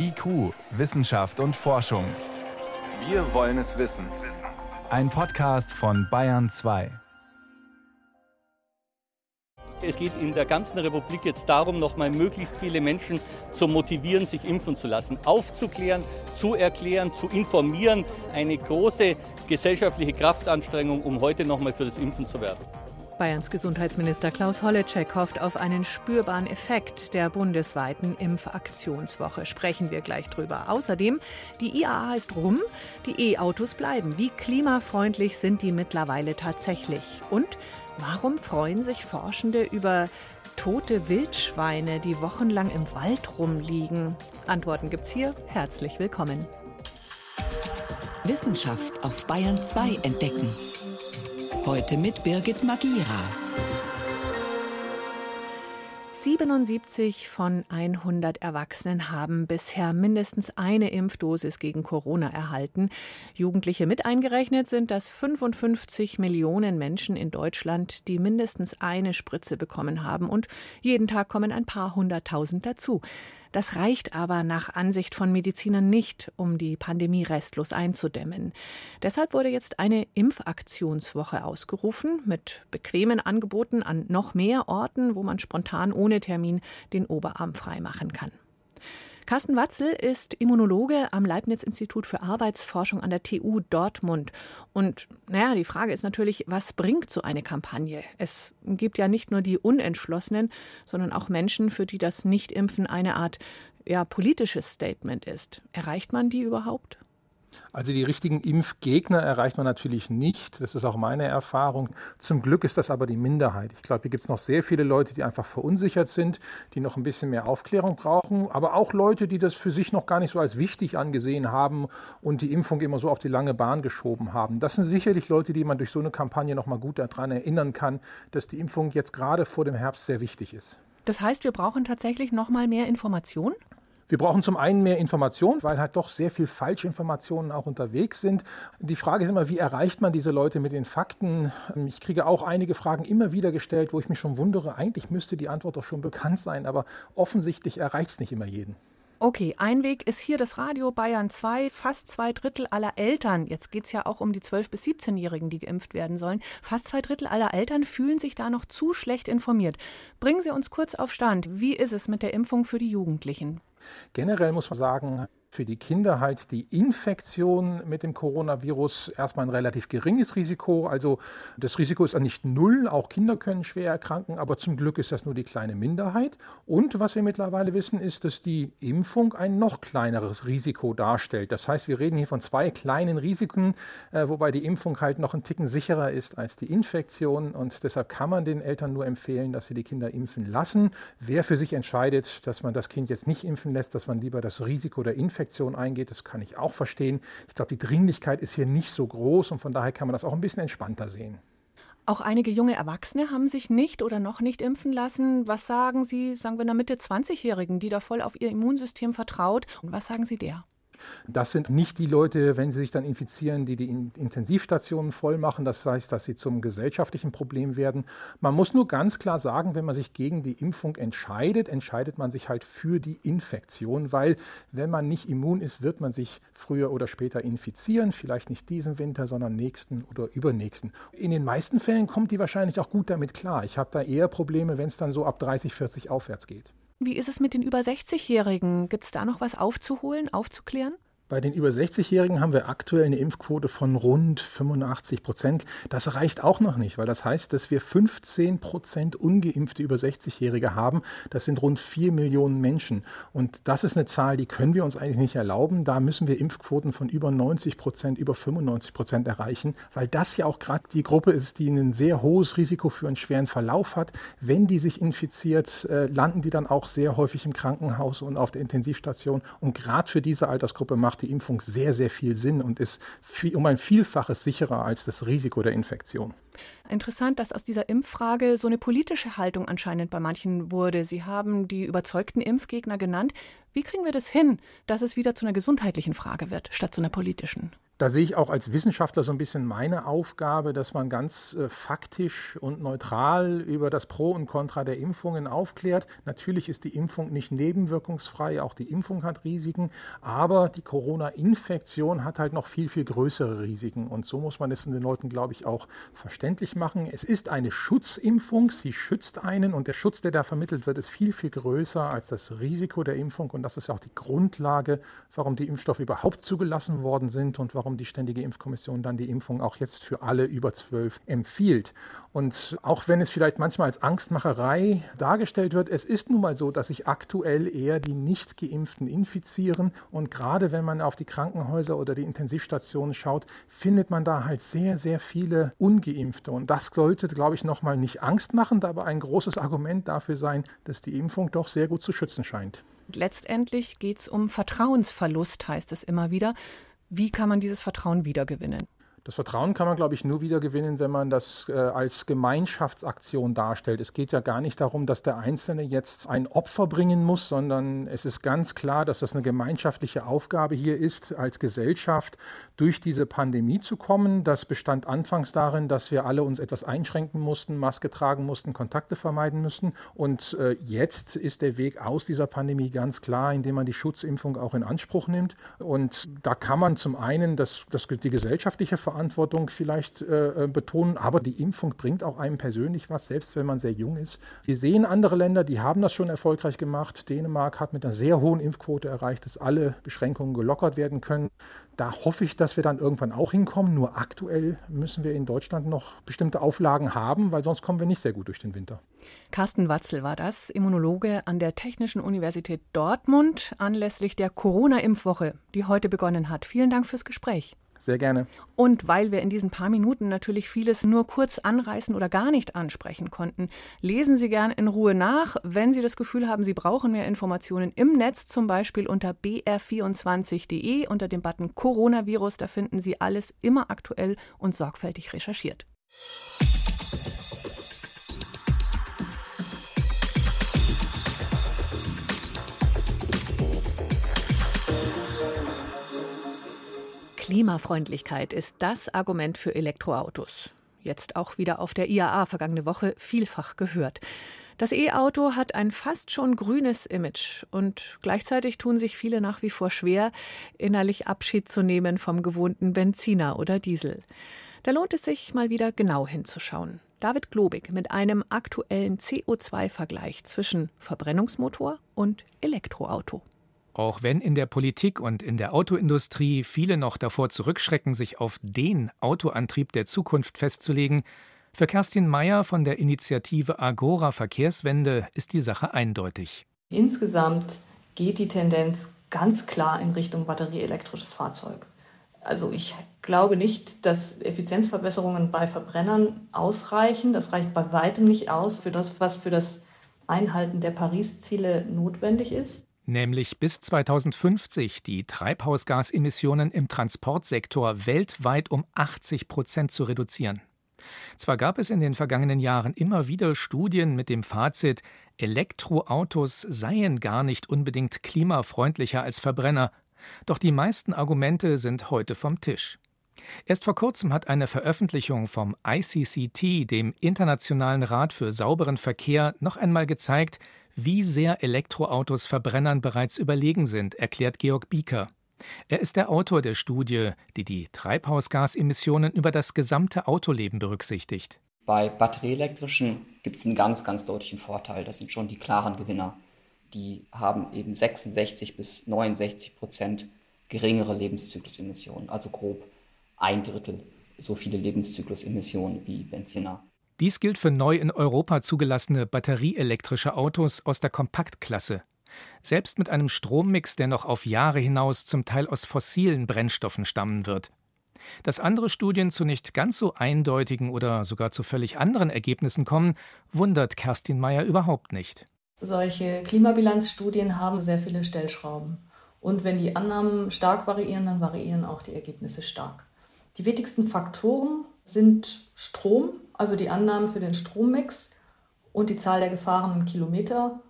IQ, Wissenschaft und Forschung. Wir wollen es wissen. Ein Podcast von Bayern 2. Es geht in der ganzen Republik jetzt darum, nochmal möglichst viele Menschen zu motivieren, sich impfen zu lassen, aufzuklären, zu erklären, zu informieren. Eine große gesellschaftliche Kraftanstrengung, um heute nochmal für das Impfen zu werben. Bayerns Gesundheitsminister Klaus Holleczek hofft auf einen spürbaren Effekt der bundesweiten Impfaktionswoche. Sprechen wir gleich drüber. Außerdem, die IAA ist rum, die E-Autos bleiben. Wie klimafreundlich sind die mittlerweile tatsächlich? Und warum freuen sich Forschende über tote Wildschweine, die wochenlang im Wald rumliegen? Antworten gibt's hier. Herzlich willkommen. Wissenschaft auf Bayern 2 entdecken. Heute mit Birgit Magira. 77 von 100 Erwachsenen haben bisher mindestens eine Impfdosis gegen Corona erhalten. Jugendliche mit eingerechnet sind das 55 Millionen Menschen in Deutschland, die mindestens eine Spritze bekommen haben. Und jeden Tag kommen ein paar hunderttausend dazu. Das reicht aber nach Ansicht von Medizinern nicht, um die Pandemie restlos einzudämmen. Deshalb wurde jetzt eine Impfaktionswoche ausgerufen mit bequemen Angeboten an noch mehr Orten, wo man spontan ohne Termin den Oberarm freimachen kann. Carsten Watzel ist Immunologe am Leibniz-Institut für Arbeitsforschung an der TU Dortmund. Und naja, die Frage ist natürlich, was bringt so eine Kampagne? Es gibt ja nicht nur die Unentschlossenen, sondern auch Menschen, für die das Nichtimpfen eine Art ja, politisches Statement ist. Erreicht man die überhaupt? Also die richtigen Impfgegner erreicht man natürlich nicht. Das ist auch meine Erfahrung. Zum Glück ist das aber die Minderheit. Ich glaube, hier gibt es noch sehr viele Leute, die einfach verunsichert sind, die noch ein bisschen mehr Aufklärung brauchen, aber auch Leute, die das für sich noch gar nicht so als wichtig angesehen haben und die Impfung immer so auf die lange Bahn geschoben haben. Das sind sicherlich Leute, die man durch so eine Kampagne noch mal gut daran erinnern kann, dass die Impfung jetzt gerade vor dem Herbst sehr wichtig ist. Das heißt, wir brauchen tatsächlich noch mal mehr Informationen? Wir brauchen zum einen mehr Informationen, weil halt doch sehr viel Falschinformationen auch unterwegs sind. Die Frage ist immer, wie erreicht man diese Leute mit den Fakten? Ich kriege auch einige Fragen immer wieder gestellt, wo ich mich schon wundere, eigentlich müsste die Antwort doch schon bekannt sein, aber offensichtlich erreicht es nicht immer jeden. Okay, ein Weg ist hier das Radio Bayern 2. Fast zwei Drittel aller Eltern, jetzt geht es ja auch um die 12- bis 17-Jährigen, die geimpft werden sollen, fast zwei Drittel aller Eltern fühlen sich da noch zu schlecht informiert. Bringen Sie uns kurz auf Stand. Wie ist es mit der Impfung für die Jugendlichen? Generell muss man sagen, für die Kinder halt die Infektion mit dem Coronavirus erstmal ein relativ geringes Risiko. Also das Risiko ist nicht null, auch Kinder können schwer erkranken, aber zum Glück ist das nur die kleine Minderheit. Und was wir mittlerweile wissen, ist, dass die Impfung ein noch kleineres Risiko darstellt. Das heißt, wir reden hier von zwei kleinen Risiken, äh, wobei die Impfung halt noch ein Ticken sicherer ist als die Infektion. Und deshalb kann man den Eltern nur empfehlen, dass sie die Kinder impfen lassen. Wer für sich entscheidet, dass man das Kind jetzt nicht impfen lässt, dass man lieber das Risiko der Infektion Infektion eingeht. Das kann ich auch verstehen. Ich glaube, die Dringlichkeit ist hier nicht so groß und von daher kann man das auch ein bisschen entspannter sehen. Auch einige junge Erwachsene haben sich nicht oder noch nicht impfen lassen. Was sagen Sie, sagen wir, einer Mitte 20-Jährigen, die da voll auf ihr Immunsystem vertraut? Und was sagen Sie der? Das sind nicht die Leute, wenn sie sich dann infizieren, die die Intensivstationen voll machen. Das heißt, dass sie zum gesellschaftlichen Problem werden. Man muss nur ganz klar sagen, wenn man sich gegen die Impfung entscheidet, entscheidet man sich halt für die Infektion, weil wenn man nicht immun ist, wird man sich früher oder später infizieren. Vielleicht nicht diesen Winter, sondern nächsten oder übernächsten. In den meisten Fällen kommt die wahrscheinlich auch gut damit klar. Ich habe da eher Probleme, wenn es dann so ab 30, 40 aufwärts geht. Wie ist es mit den über 60-Jährigen? Gibt es da noch was aufzuholen, aufzuklären? Bei den über 60-Jährigen haben wir aktuell eine Impfquote von rund 85 Prozent. Das reicht auch noch nicht, weil das heißt, dass wir 15 Prozent ungeimpfte über 60-Jährige haben. Das sind rund 4 Millionen Menschen. Und das ist eine Zahl, die können wir uns eigentlich nicht erlauben. Da müssen wir Impfquoten von über 90 Prozent, über 95 Prozent erreichen, weil das ja auch gerade die Gruppe ist, die ein sehr hohes Risiko für einen schweren Verlauf hat. Wenn die sich infiziert, äh, landen die dann auch sehr häufig im Krankenhaus und auf der Intensivstation. Und gerade für diese Altersgruppe macht macht die Impfung sehr, sehr viel Sinn und ist viel, um ein Vielfaches sicherer als das Risiko der Infektion. Interessant, dass aus dieser Impffrage so eine politische Haltung anscheinend bei manchen wurde. Sie haben die überzeugten Impfgegner genannt. Wie kriegen wir das hin, dass es wieder zu einer gesundheitlichen Frage wird, statt zu einer politischen? Da sehe ich auch als Wissenschaftler so ein bisschen meine Aufgabe, dass man ganz äh, faktisch und neutral über das Pro und Contra der Impfungen aufklärt. Natürlich ist die Impfung nicht nebenwirkungsfrei, auch die Impfung hat Risiken, aber die Corona-Infektion hat halt noch viel, viel größere Risiken. Und so muss man es den Leuten, glaube ich, auch verständlich machen. Es ist eine Schutzimpfung, sie schützt einen und der Schutz, der da vermittelt wird, ist viel, viel größer als das Risiko der Impfung. Und das ist auch die Grundlage, warum die Impfstoffe überhaupt zugelassen worden sind und warum warum die Ständige Impfkommission dann die Impfung auch jetzt für alle über zwölf empfiehlt. Und auch wenn es vielleicht manchmal als Angstmacherei dargestellt wird, es ist nun mal so, dass sich aktuell eher die Nicht-Geimpften infizieren. Und gerade wenn man auf die Krankenhäuser oder die Intensivstationen schaut, findet man da halt sehr, sehr viele Ungeimpfte. Und das sollte, glaube ich, nochmal nicht angstmachend, aber ein großes Argument dafür sein, dass die Impfung doch sehr gut zu schützen scheint. Letztendlich geht es um Vertrauensverlust, heißt es immer wieder. Wie kann man dieses Vertrauen wiedergewinnen? Das Vertrauen kann man, glaube ich, nur wieder gewinnen, wenn man das äh, als Gemeinschaftsaktion darstellt. Es geht ja gar nicht darum, dass der Einzelne jetzt ein Opfer bringen muss, sondern es ist ganz klar, dass das eine gemeinschaftliche Aufgabe hier ist, als Gesellschaft durch diese Pandemie zu kommen. Das bestand anfangs darin, dass wir alle uns etwas einschränken mussten, Maske tragen mussten, Kontakte vermeiden müssten. Und äh, jetzt ist der Weg aus dieser Pandemie ganz klar, indem man die Schutzimpfung auch in Anspruch nimmt. Und da kann man zum einen das, das, die gesellschaftliche Verantwortung Verantwortung vielleicht äh, äh, betonen, aber die Impfung bringt auch einem persönlich was, selbst wenn man sehr jung ist. Wir sehen andere Länder, die haben das schon erfolgreich gemacht. Dänemark hat mit einer sehr hohen Impfquote erreicht, dass alle Beschränkungen gelockert werden können. Da hoffe ich, dass wir dann irgendwann auch hinkommen. Nur aktuell müssen wir in Deutschland noch bestimmte Auflagen haben, weil sonst kommen wir nicht sehr gut durch den Winter. Carsten Watzel war das, Immunologe an der Technischen Universität Dortmund, anlässlich der Corona-Impfwoche, die heute begonnen hat. Vielen Dank fürs Gespräch. Sehr gerne. Und weil wir in diesen paar Minuten natürlich vieles nur kurz anreißen oder gar nicht ansprechen konnten, lesen Sie gern in Ruhe nach. Wenn Sie das Gefühl haben, Sie brauchen mehr Informationen im Netz, zum Beispiel unter br24.de unter dem Button Coronavirus, da finden Sie alles immer aktuell und sorgfältig recherchiert. Klimafreundlichkeit ist das Argument für Elektroautos. Jetzt auch wieder auf der IAA vergangene Woche vielfach gehört. Das E-Auto hat ein fast schon grünes Image und gleichzeitig tun sich viele nach wie vor schwer, innerlich Abschied zu nehmen vom gewohnten Benziner oder Diesel. Da lohnt es sich mal wieder genau hinzuschauen. David Globig mit einem aktuellen CO2-Vergleich zwischen Verbrennungsmotor und Elektroauto. Auch wenn in der Politik und in der Autoindustrie viele noch davor zurückschrecken, sich auf den Autoantrieb der Zukunft festzulegen, für Kerstin Meyer von der Initiative Agora Verkehrswende ist die Sache eindeutig. Insgesamt geht die Tendenz ganz klar in Richtung batterieelektrisches Fahrzeug. Also ich glaube nicht, dass Effizienzverbesserungen bei Verbrennern ausreichen. Das reicht bei weitem nicht aus für das, was für das Einhalten der Paris-Ziele notwendig ist nämlich bis 2050 die Treibhausgasemissionen im Transportsektor weltweit um 80 Prozent zu reduzieren. Zwar gab es in den vergangenen Jahren immer wieder Studien mit dem Fazit, Elektroautos seien gar nicht unbedingt klimafreundlicher als Verbrenner, doch die meisten Argumente sind heute vom Tisch. Erst vor kurzem hat eine Veröffentlichung vom ICCT, dem Internationalen Rat für sauberen Verkehr, noch einmal gezeigt, wie sehr Elektroautos Verbrennern bereits überlegen sind, erklärt Georg Bieker. Er ist der Autor der Studie, die die Treibhausgasemissionen über das gesamte Autoleben berücksichtigt. Bei batterieelektrischen gibt es einen ganz, ganz deutlichen Vorteil. Das sind schon die klaren Gewinner. Die haben eben 66 bis 69 Prozent geringere Lebenszyklusemissionen, also grob ein Drittel so viele Lebenszyklusemissionen wie Benziner. Dies gilt für neu in Europa zugelassene batterieelektrische Autos aus der Kompaktklasse. Selbst mit einem Strommix, der noch auf Jahre hinaus zum Teil aus fossilen Brennstoffen stammen wird. Dass andere Studien zu nicht ganz so eindeutigen oder sogar zu völlig anderen Ergebnissen kommen, wundert Kerstin Meyer überhaupt nicht. Solche Klimabilanzstudien haben sehr viele Stellschrauben. Und wenn die Annahmen stark variieren, dann variieren auch die Ergebnisse stark. Die wichtigsten Faktoren sind Strom, also die Annahmen für den Strommix und die Zahl der gefahrenen Kilometer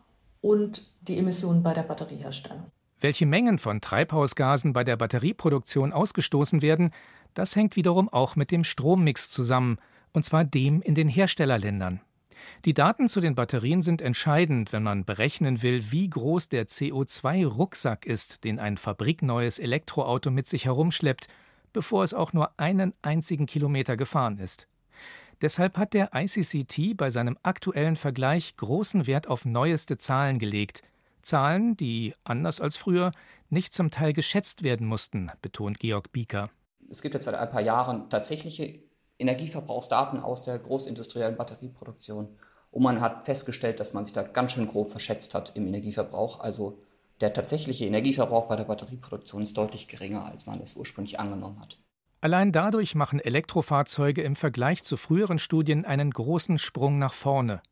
und die Emissionen bei der Batterieherstellung. Welche Mengen von Treibhausgasen bei der Batterieproduktion ausgestoßen werden, das hängt wiederum auch mit dem Strommix zusammen, und zwar dem in den Herstellerländern. Die Daten zu den Batterien sind entscheidend, wenn man berechnen will, wie groß der CO2-Rucksack ist, den ein fabrikneues Elektroauto mit sich herumschleppt, bevor es auch nur einen einzigen Kilometer gefahren ist. Deshalb hat der ICCT bei seinem aktuellen Vergleich großen Wert auf neueste Zahlen gelegt. Zahlen, die, anders als früher, nicht zum Teil geschätzt werden mussten, betont Georg Bieker. Es gibt jetzt seit ein paar Jahren tatsächliche Energieverbrauchsdaten aus der großindustriellen Batterieproduktion. Und man hat festgestellt, dass man sich da ganz schön grob verschätzt hat im Energieverbrauch. Also der tatsächliche Energieverbrauch bei der Batterieproduktion ist deutlich geringer, als man es ursprünglich angenommen hat. Allein dadurch machen Elektrofahrzeuge im Vergleich zu früheren Studien einen großen Sprung nach vorne.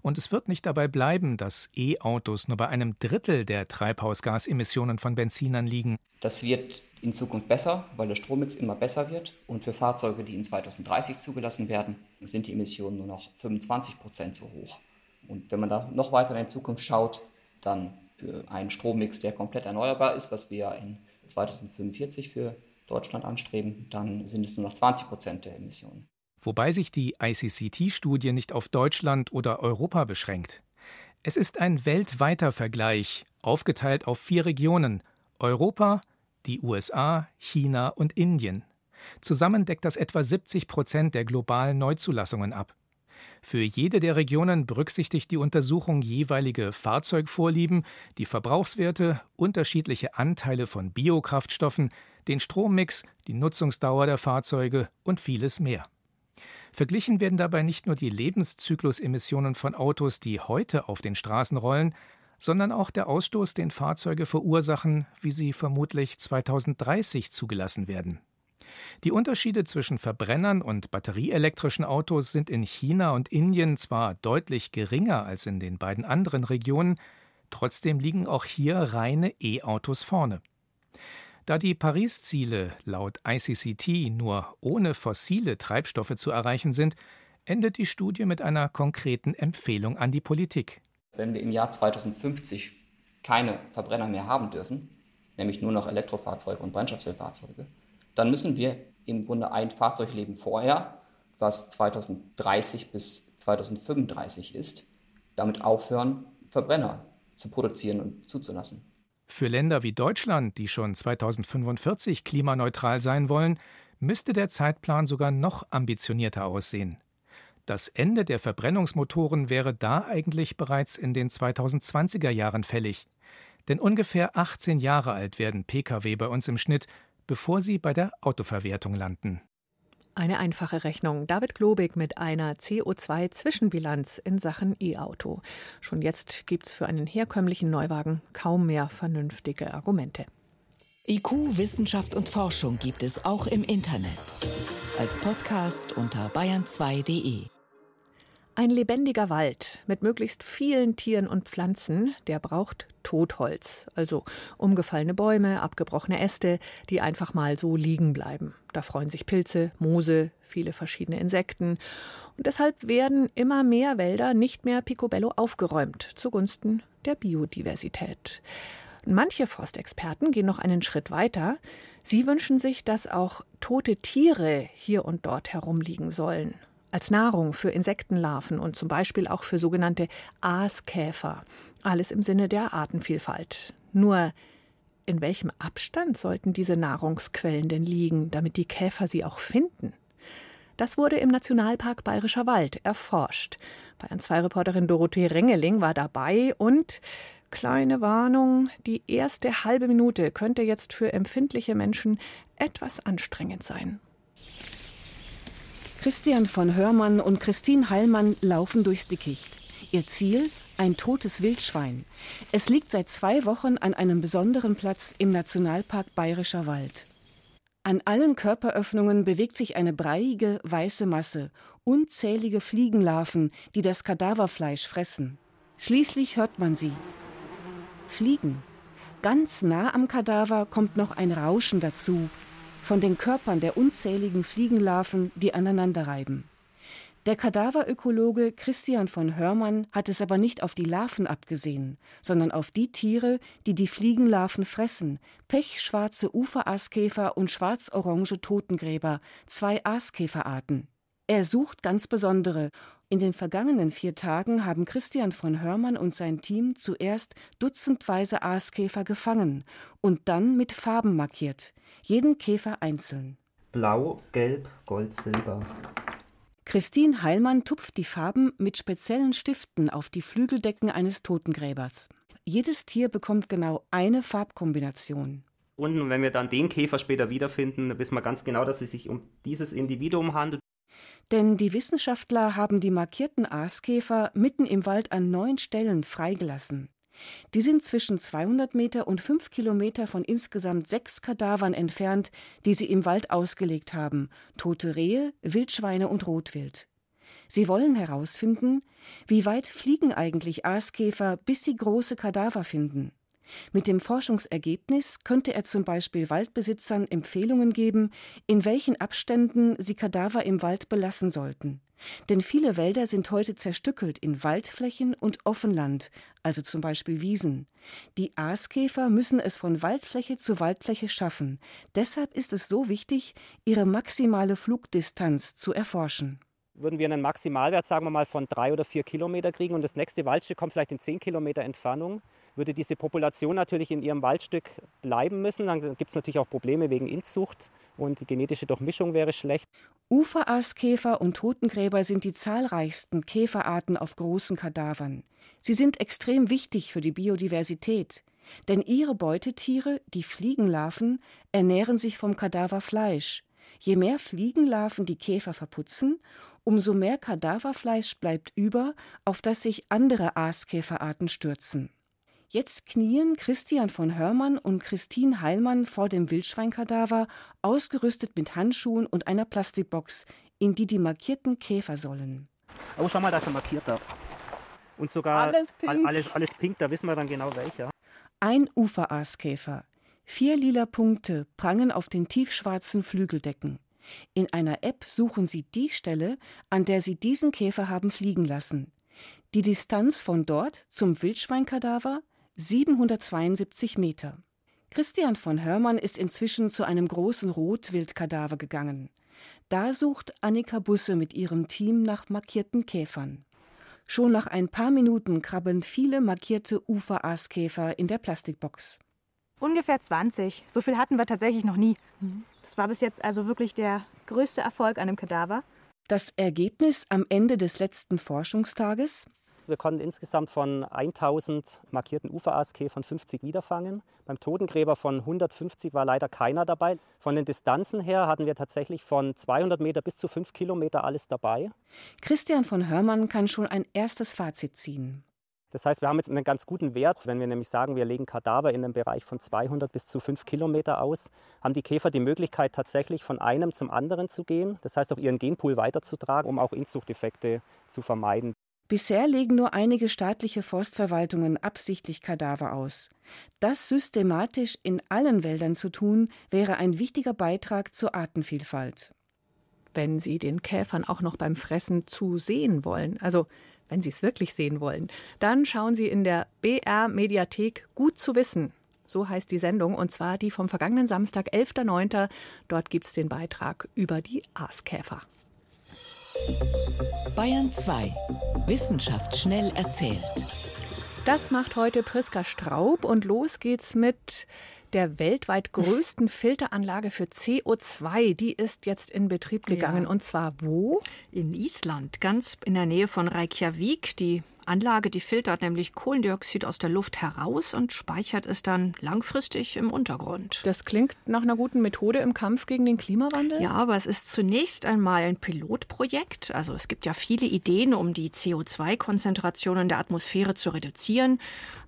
Und es wird nicht dabei bleiben, dass E-Autos nur bei einem Drittel der Treibhausgasemissionen von Benzinern liegen. Das wird in Zukunft besser, weil der Strommix immer besser wird. Und für Fahrzeuge, die in 2030 zugelassen werden, sind die Emissionen nur noch 25 Prozent so hoch. Und wenn man da noch weiter in die Zukunft schaut, dann für einen Strommix, der komplett erneuerbar ist, was wir in 2045 für Deutschland anstreben, dann sind es nur noch 20 Prozent der Emissionen. Wobei sich die ICCT-Studie nicht auf Deutschland oder Europa beschränkt. Es ist ein weltweiter Vergleich, aufgeteilt auf vier Regionen: Europa, die USA, China und Indien. Zusammen deckt das etwa 70 Prozent der globalen Neuzulassungen ab. Für jede der Regionen berücksichtigt die Untersuchung jeweilige Fahrzeugvorlieben, die Verbrauchswerte, unterschiedliche Anteile von Biokraftstoffen, den Strommix, die Nutzungsdauer der Fahrzeuge und vieles mehr. Verglichen werden dabei nicht nur die Lebenszyklusemissionen von Autos, die heute auf den Straßen rollen, sondern auch der Ausstoß, den Fahrzeuge verursachen, wie sie vermutlich 2030 zugelassen werden. Die Unterschiede zwischen Verbrennern und batterieelektrischen Autos sind in China und Indien zwar deutlich geringer als in den beiden anderen Regionen, trotzdem liegen auch hier reine E-Autos vorne. Da die Paris-Ziele laut ICCT nur ohne fossile Treibstoffe zu erreichen sind, endet die Studie mit einer konkreten Empfehlung an die Politik. Wenn wir im Jahr 2050 keine Verbrenner mehr haben dürfen, nämlich nur noch Elektrofahrzeuge und Brennstoffzellfahrzeuge, dann müssen wir im Grunde ein Fahrzeugleben vorher, was 2030 bis 2035 ist, damit aufhören, Verbrenner zu produzieren und zuzulassen. Für Länder wie Deutschland, die schon 2045 klimaneutral sein wollen, müsste der Zeitplan sogar noch ambitionierter aussehen. Das Ende der Verbrennungsmotoren wäre da eigentlich bereits in den 2020er Jahren fällig. Denn ungefähr 18 Jahre alt werden Pkw bei uns im Schnitt, bevor sie bei der Autoverwertung landen. Eine einfache Rechnung. David Globig mit einer CO2-Zwischenbilanz in Sachen E-Auto. Schon jetzt gibt es für einen herkömmlichen Neuwagen kaum mehr vernünftige Argumente. IQ, Wissenschaft und Forschung gibt es auch im Internet. Als Podcast unter bayern2.de. Ein lebendiger Wald mit möglichst vielen Tieren und Pflanzen, der braucht Totholz, also umgefallene Bäume, abgebrochene Äste, die einfach mal so liegen bleiben. Da freuen sich Pilze, Moose, viele verschiedene Insekten. Und deshalb werden immer mehr Wälder nicht mehr picobello aufgeräumt, zugunsten der Biodiversität. Manche Forstexperten gehen noch einen Schritt weiter. Sie wünschen sich, dass auch tote Tiere hier und dort herumliegen sollen als Nahrung für Insektenlarven und zum Beispiel auch für sogenannte Aaskäfer. Alles im Sinne der Artenvielfalt. Nur in welchem Abstand sollten diese Nahrungsquellen denn liegen, damit die Käfer sie auch finden? Das wurde im Nationalpark Bayerischer Wald erforscht. Bayern 2 Reporterin Dorothee Rengeling war dabei und kleine Warnung, die erste halbe Minute könnte jetzt für empfindliche Menschen etwas anstrengend sein. Christian von Hörmann und Christine Heilmann laufen durchs Dickicht. Ihr Ziel? Ein totes Wildschwein. Es liegt seit zwei Wochen an einem besonderen Platz im Nationalpark Bayerischer Wald. An allen Körperöffnungen bewegt sich eine breiige, weiße Masse, unzählige Fliegenlarven, die das Kadaverfleisch fressen. Schließlich hört man sie. Fliegen. Ganz nah am Kadaver kommt noch ein Rauschen dazu, von den Körpern der unzähligen Fliegenlarven, die aneinander reiben. Der Kadaverökologe Christian von Hörmann hat es aber nicht auf die Larven abgesehen, sondern auf die Tiere, die die Fliegenlarven fressen: pechschwarze Uferaaskäfer und schwarz-orange Totengräber, zwei Aaskäferarten. Er sucht ganz besondere. In den vergangenen vier Tagen haben Christian von Hörmann und sein Team zuerst dutzendweise Aaskäfer gefangen und dann mit Farben markiert, jeden Käfer einzeln. Blau, Gelb, Gold, Silber. Christine Heilmann tupft die Farben mit speziellen Stiften auf die Flügeldecken eines Totengräbers. Jedes Tier bekommt genau eine Farbkombination. Und wenn wir dann den Käfer später wiederfinden, wissen wir ganz genau, dass es sich um dieses Individuum handelt. Denn die Wissenschaftler haben die markierten Aaskäfer mitten im Wald an neun Stellen freigelassen. Die sind zwischen 200 Meter und 5 Kilometer von insgesamt sechs Kadavern entfernt, die sie im Wald ausgelegt haben: tote Rehe, Wildschweine und Rotwild. Sie wollen herausfinden, wie weit fliegen eigentlich Aaskäfer, bis sie große Kadaver finden. Mit dem Forschungsergebnis könnte er zum Beispiel Waldbesitzern Empfehlungen geben, in welchen Abständen sie Kadaver im Wald belassen sollten. Denn viele Wälder sind heute zerstückelt in Waldflächen und Offenland, also zum Beispiel Wiesen. Die Aaskäfer müssen es von Waldfläche zu Waldfläche schaffen. Deshalb ist es so wichtig, ihre maximale Flugdistanz zu erforschen. Würden wir einen Maximalwert, sagen wir mal, von drei oder vier Kilometer kriegen und das nächste Waldstück kommt vielleicht in zehn Kilometer Entfernung, würde diese Population natürlich in ihrem Waldstück bleiben müssen. Dann gibt es natürlich auch Probleme wegen Inzucht und die genetische Durchmischung wäre schlecht. Uferaaskäfer und Totengräber sind die zahlreichsten Käferarten auf großen Kadavern. Sie sind extrem wichtig für die Biodiversität, denn ihre Beutetiere, die Fliegenlarven, ernähren sich vom Kadaverfleisch. Je mehr Fliegenlarven die Käfer verputzen, umso mehr Kadaverfleisch bleibt über, auf das sich andere Aaskäferarten stürzen. Jetzt knien Christian von Hörmann und Christine Heilmann vor dem Wildschweinkadaver, ausgerüstet mit Handschuhen und einer Plastikbox, in die die markierten Käfer sollen. Oh, schau mal, da ist ein markierter. Und sogar alles pink. Alles, alles pink, da wissen wir dann genau welcher. Ein Uferaaskäfer. Vier lila Punkte prangen auf den tiefschwarzen Flügeldecken. In einer App suchen Sie die Stelle, an der Sie diesen Käfer haben fliegen lassen. Die Distanz von dort zum Wildschweinkadaver 772 Meter. Christian von Hörmann ist inzwischen zu einem großen Rotwildkadaver gegangen. Da sucht Annika Busse mit ihrem Team nach markierten Käfern. Schon nach ein paar Minuten krabbeln viele markierte Uferaaskäfer in der Plastikbox. Ungefähr 20. So viel hatten wir tatsächlich noch nie. Das war bis jetzt also wirklich der größte Erfolg an dem Kadaver. Das Ergebnis am Ende des letzten Forschungstages? Wir konnten insgesamt von 1000 markierten Uferaaskäfern 50 wiederfangen. Beim Totengräber von 150 war leider keiner dabei. Von den Distanzen her hatten wir tatsächlich von 200 Meter bis zu 5 Kilometer alles dabei. Christian von Hörmann kann schon ein erstes Fazit ziehen. Das heißt, wir haben jetzt einen ganz guten Wert. Wenn wir nämlich sagen, wir legen Kadaver in einem Bereich von 200 bis zu 5 Kilometer aus, haben die Käfer die Möglichkeit, tatsächlich von einem zum anderen zu gehen. Das heißt, auch ihren Genpool weiterzutragen, um auch Inzuchteffekte zu vermeiden. Bisher legen nur einige staatliche Forstverwaltungen absichtlich Kadaver aus. Das systematisch in allen Wäldern zu tun, wäre ein wichtiger Beitrag zur Artenvielfalt. Wenn Sie den Käfern auch noch beim Fressen zusehen wollen, also wenn Sie es wirklich sehen wollen, dann schauen Sie in der BR Mediathek Gut zu wissen. So heißt die Sendung, und zwar die vom vergangenen Samstag, 11.09. Dort gibt es den Beitrag über die Aaskäfer. Bayern 2. Wissenschaft schnell erzählt. Das macht heute Priska Straub und los geht's mit der weltweit größten Filteranlage für CO2. Die ist jetzt in Betrieb gegangen. Ja. Und zwar wo? In Island, ganz in der Nähe von Reykjavik. Die Anlage, die filtert nämlich Kohlendioxid aus der Luft heraus und speichert es dann langfristig im Untergrund. Das klingt nach einer guten Methode im Kampf gegen den Klimawandel? Ja, aber es ist zunächst einmal ein Pilotprojekt. Also es gibt ja viele Ideen, um die CO2-Konzentration in der Atmosphäre zu reduzieren.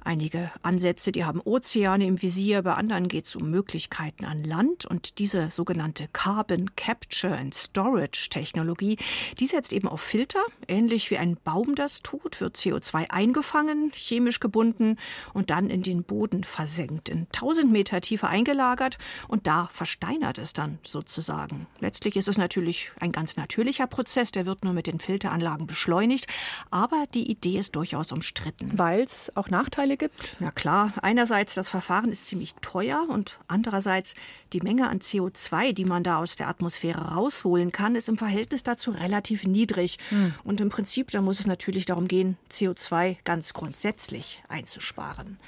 Einige Ansätze, die haben Ozeane im Visier, bei anderen geht es um Möglichkeiten an Land. Und diese sogenannte Carbon Capture and Storage Technologie, die setzt eben auf Filter. Ähnlich wie ein Baum das tut, wird CO2 eingefangen, chemisch gebunden und dann in den Boden versenkt, in 1000 Meter Tiefe eingelagert und da versteinert es dann sozusagen. Letztlich ist es natürlich ein ganz natürlicher Prozess, der wird nur mit den Filteranlagen beschleunigt, aber die Idee ist durchaus umstritten. Weil es auch Nachteile gibt? Na klar, einerseits das Verfahren ist ziemlich teuer und andererseits die Menge an CO2, die man da aus der Atmosphäre rausholen kann, ist im Verhältnis dazu relativ niedrig. Hm. Und im Prinzip, da muss es natürlich darum gehen, CO2 ganz grundsätzlich einzusparen.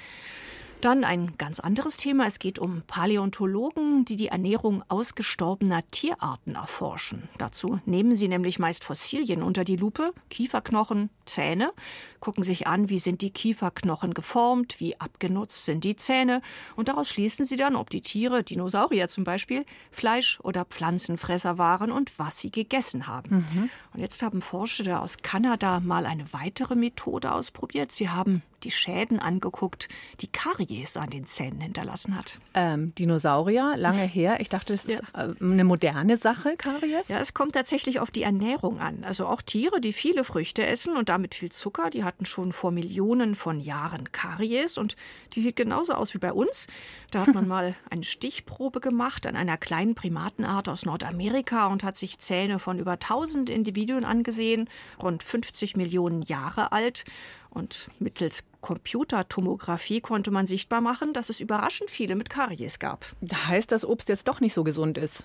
Dann ein ganz anderes Thema. Es geht um Paläontologen, die die Ernährung ausgestorbener Tierarten erforschen. Dazu nehmen sie nämlich meist Fossilien unter die Lupe, Kieferknochen, Zähne, gucken sich an, wie sind die Kieferknochen geformt, wie abgenutzt sind die Zähne und daraus schließen sie dann, ob die Tiere, Dinosaurier zum Beispiel, Fleisch- oder Pflanzenfresser waren und was sie gegessen haben. Mhm. Und jetzt haben Forscher aus Kanada mal eine weitere Methode ausprobiert. Sie haben die Schäden angeguckt, die Karies an den Zähnen hinterlassen hat. Ähm, Dinosaurier, lange her. Ich dachte, das ist ja. Äh, eine moderne Sache, Karies? Ja, es kommt tatsächlich auf die Ernährung an. Also auch Tiere, die viele Früchte essen und damit viel Zucker, die hatten schon vor Millionen von Jahren Karies und die sieht genauso aus wie bei uns. Da hat man mal eine Stichprobe gemacht an einer kleinen Primatenart aus Nordamerika und hat sich Zähne von über 1000 Individuen angesehen, rund 50 Millionen Jahre alt. Und mittels Computertomographie konnte man sichtbar machen, dass es überraschend viele mit Karies gab. Da heißt, dass Obst jetzt doch nicht so gesund ist.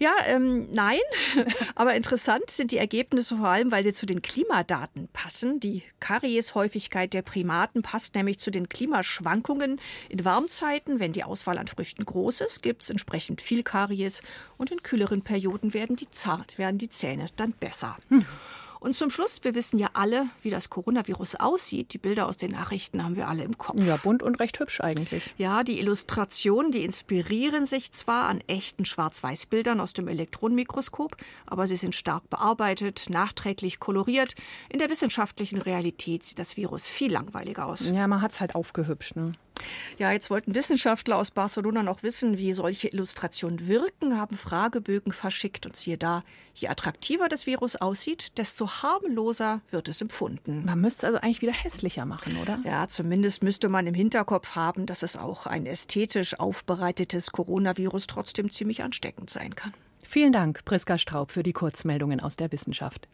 Ja, ähm, nein. Aber interessant sind die Ergebnisse vor allem, weil sie zu den Klimadaten passen. Die Karieshäufigkeit der Primaten passt nämlich zu den Klimaschwankungen. In Warmzeiten, wenn die Auswahl an Früchten groß ist, gibt es entsprechend viel Karies. Und in kühleren Perioden werden die, zart, werden die Zähne dann besser. Hm. Und zum Schluss, wir wissen ja alle, wie das Coronavirus aussieht. Die Bilder aus den Nachrichten haben wir alle im Kopf. Ja, bunt und recht hübsch eigentlich. Ja, die Illustrationen, die inspirieren sich zwar an echten Schwarz-Weiß-Bildern aus dem Elektronenmikroskop, aber sie sind stark bearbeitet, nachträglich koloriert. In der wissenschaftlichen Realität sieht das Virus viel langweiliger aus. Ja, man hat es halt aufgehübscht. Ne? Ja, jetzt wollten Wissenschaftler aus Barcelona noch wissen, wie solche Illustrationen wirken, haben Fragebögen verschickt und siehe da, je attraktiver das Virus aussieht, desto harmloser wird es empfunden. Man müsste es also eigentlich wieder hässlicher machen, oder? Ja, zumindest müsste man im Hinterkopf haben, dass es auch ein ästhetisch aufbereitetes Coronavirus trotzdem ziemlich ansteckend sein kann. Vielen Dank, Priska Straub, für die Kurzmeldungen aus der Wissenschaft.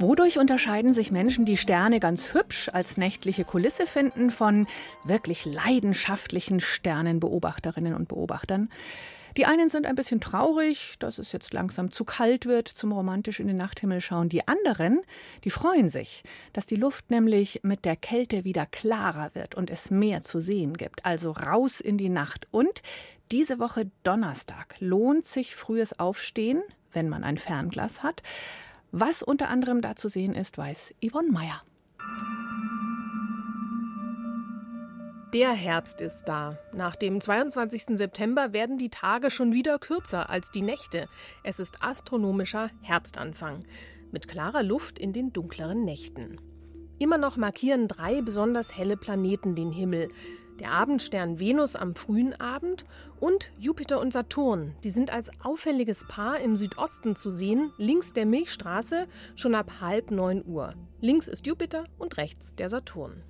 Wodurch unterscheiden sich Menschen, die Sterne ganz hübsch als nächtliche Kulisse finden, von wirklich leidenschaftlichen Sternenbeobachterinnen und Beobachtern? Die einen sind ein bisschen traurig, dass es jetzt langsam zu kalt wird zum romantisch in den Nachthimmel schauen. Die anderen, die freuen sich, dass die Luft nämlich mit der Kälte wieder klarer wird und es mehr zu sehen gibt. Also raus in die Nacht. Und diese Woche Donnerstag lohnt sich frühes Aufstehen, wenn man ein Fernglas hat. Was unter anderem da zu sehen ist, weiß Yvonne Meyer. Der Herbst ist da. Nach dem 22. September werden die Tage schon wieder kürzer als die Nächte. Es ist astronomischer Herbstanfang mit klarer Luft in den dunkleren Nächten. Immer noch markieren drei besonders helle Planeten den Himmel der Abendstern Venus am frühen Abend und Jupiter und Saturn. Die sind als auffälliges Paar im Südosten zu sehen, links der Milchstraße, schon ab halb neun Uhr. Links ist Jupiter und rechts der Saturn.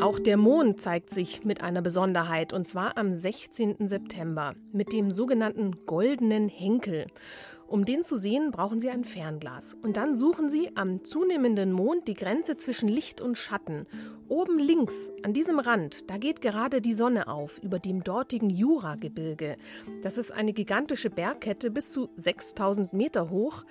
Auch der Mond zeigt sich mit einer Besonderheit, und zwar am 16. September, mit dem sogenannten goldenen Henkel. Um den zu sehen, brauchen Sie ein Fernglas. Und dann suchen Sie am zunehmenden Mond die Grenze zwischen Licht und Schatten. Oben links, an diesem Rand, da geht gerade die Sonne auf, über dem dortigen Juragebirge. Das ist eine gigantische Bergkette bis zu 6000 Meter hoch.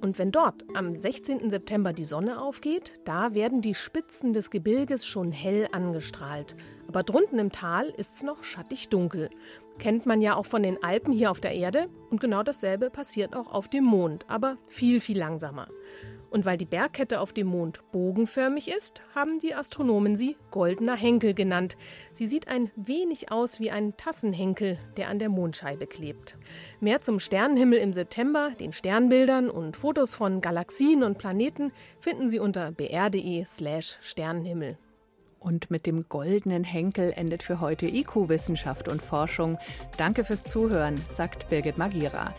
Und wenn dort am 16. September die Sonne aufgeht, da werden die Spitzen des Gebirges schon hell angestrahlt. Aber drunten im Tal ist es noch schattig dunkel. Kennt man ja auch von den Alpen hier auf der Erde. Und genau dasselbe passiert auch auf dem Mond, aber viel, viel langsamer. Und weil die Bergkette auf dem Mond bogenförmig ist, haben die Astronomen sie goldener Henkel genannt. Sie sieht ein wenig aus wie ein Tassenhenkel, der an der Mondscheibe klebt. Mehr zum Sternenhimmel im September, den Sternbildern und Fotos von Galaxien und Planeten finden Sie unter br.de/slash Sternenhimmel. Und mit dem goldenen Henkel endet für heute IQ Wissenschaft und Forschung. Danke fürs Zuhören, sagt Birgit Magira.